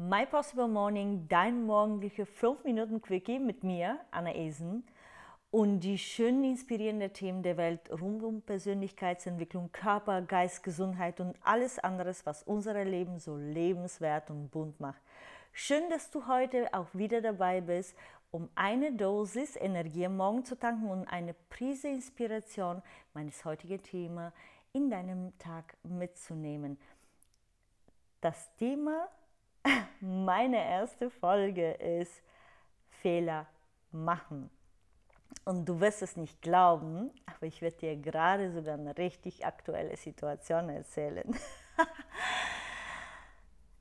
My Possible Morning, dein morgendliche 5 Minuten Quickie mit mir, Anna Esen, und die schönen, inspirierenden Themen der Welt rund um Persönlichkeitsentwicklung, Körper, Geist, Gesundheit und alles anderes, was unser Leben so lebenswert und bunt macht. Schön, dass du heute auch wieder dabei bist, um eine Dosis Energie am Morgen zu tanken und eine Prise Inspiration meines heutigen Themas in deinem Tag mitzunehmen. Das Thema meine erste Folge ist Fehler machen. Und du wirst es nicht glauben, aber ich werde dir gerade sogar eine richtig aktuelle Situation erzählen.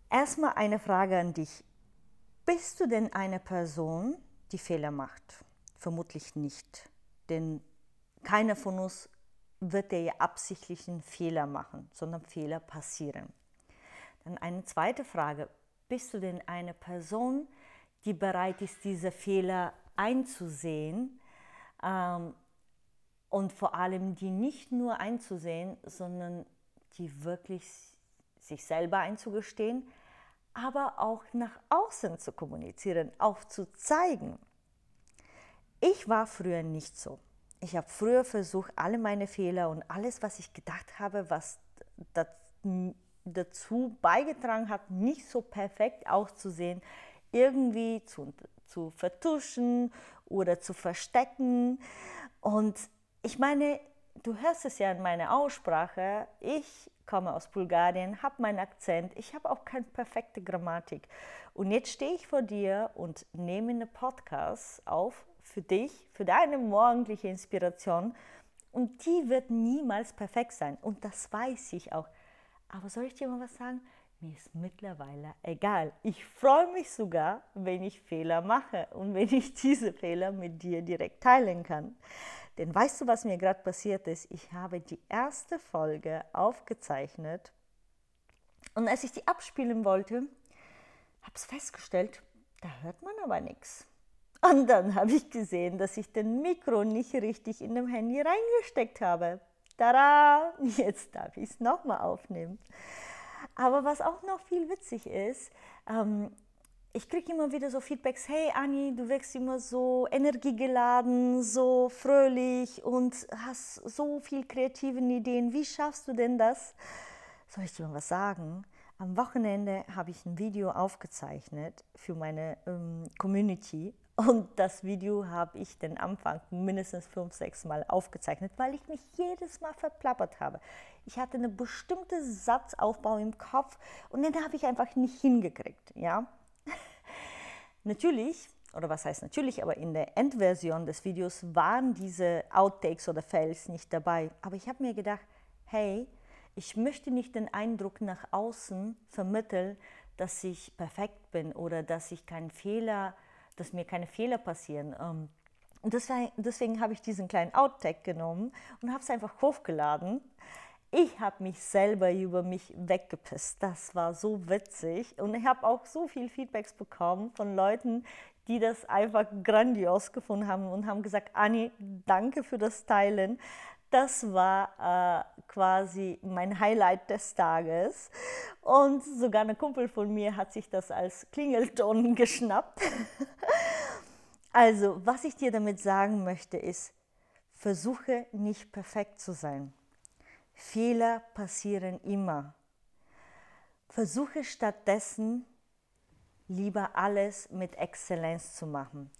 Erstmal eine Frage an dich. Bist du denn eine Person, die Fehler macht? Vermutlich nicht. Denn keiner von uns wird dir ja absichtlich einen Fehler machen, sondern Fehler passieren. Dann eine zweite Frage. Bist du denn eine Person, die bereit ist, diese Fehler einzusehen ähm, und vor allem die nicht nur einzusehen, sondern die wirklich sich selber einzugestehen, aber auch nach außen zu kommunizieren, aufzuzeigen. Ich war früher nicht so. Ich habe früher versucht, alle meine Fehler und alles, was ich gedacht habe, was das dazu beigetragen hat, nicht so perfekt auszusehen, irgendwie zu, zu vertuschen oder zu verstecken. Und ich meine, du hörst es ja in meiner Aussprache, ich komme aus Bulgarien, habe meinen Akzent, ich habe auch keine perfekte Grammatik. Und jetzt stehe ich vor dir und nehme einen Podcast auf für dich, für deine morgendliche Inspiration. Und die wird niemals perfekt sein. Und das weiß ich auch. Aber soll ich dir mal was sagen? Mir ist mittlerweile egal. Ich freue mich sogar, wenn ich Fehler mache und wenn ich diese Fehler mit dir direkt teilen kann. Denn weißt du, was mir gerade passiert ist? Ich habe die erste Folge aufgezeichnet und als ich die abspielen wollte, habe ich festgestellt, da hört man aber nichts. Und dann habe ich gesehen, dass ich den Mikro nicht richtig in dem Handy reingesteckt habe. Tada! Jetzt darf ich es nochmal aufnehmen. Aber was auch noch viel witzig ist, ähm, ich kriege immer wieder so Feedbacks, hey Anni, du wirkst immer so energiegeladen, so fröhlich und hast so viel kreative Ideen. Wie schaffst du denn das? Soll ich dir mal was sagen? Am Wochenende habe ich ein Video aufgezeichnet für meine ähm, Community und das Video habe ich den Anfang mindestens fünf, sechs Mal aufgezeichnet, weil ich mich jedes Mal verplappert habe. Ich hatte einen bestimmten Satzaufbau im Kopf und den habe ich einfach nicht hingekriegt. Ja? natürlich, oder was heißt natürlich, aber in der Endversion des Videos waren diese Outtakes oder Fails nicht dabei. Aber ich habe mir gedacht, hey, ich möchte nicht den Eindruck nach außen vermitteln, dass ich perfekt bin oder dass ich keinen Fehler habe dass mir keine Fehler passieren. Ähm, und deswegen, deswegen habe ich diesen kleinen Outtake genommen und habe es einfach hochgeladen. Ich habe mich selber über mich weggepisst. Das war so witzig. Und ich habe auch so viel Feedbacks bekommen von Leuten, die das einfach grandios gefunden haben und haben gesagt, Anni, danke für das Teilen. Das war äh, quasi mein Highlight des Tages. Und sogar eine Kumpel von mir hat sich das als Klingelton geschnappt. also, was ich dir damit sagen möchte, ist, versuche nicht perfekt zu sein. Fehler passieren immer. Versuche stattdessen lieber alles mit Exzellenz zu machen.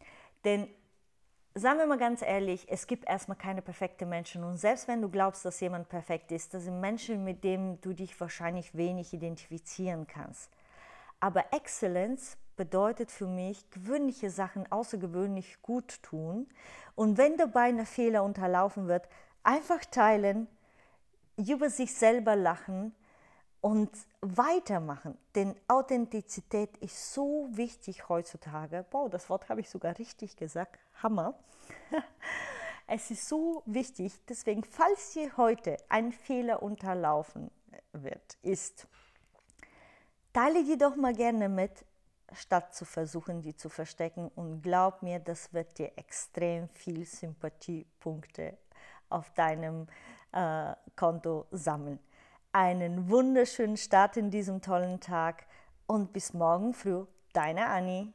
Denn sagen wir mal ganz ehrlich, es gibt erstmal keine perfekten Menschen. Und selbst wenn du glaubst, dass jemand perfekt ist, das sind Menschen, mit denen du dich wahrscheinlich wenig identifizieren kannst. Aber Exzellenz bedeutet für mich, gewöhnliche Sachen außergewöhnlich gut tun. Und wenn dabei ein Fehler unterlaufen wird, einfach teilen, über sich selber lachen und weitermachen. Denn Authentizität ist so wichtig heutzutage. Boah, das Wort habe ich sogar richtig gesagt. Hammer. Es ist so wichtig. Deswegen, falls dir heute ein Fehler unterlaufen wird, ist, teile die doch mal gerne mit, statt zu versuchen, die zu verstecken. Und glaub mir, das wird dir extrem viel Sympathiepunkte auf deinem äh, Konto sammeln einen wunderschönen Start in diesem tollen Tag und bis morgen früh, deine Annie.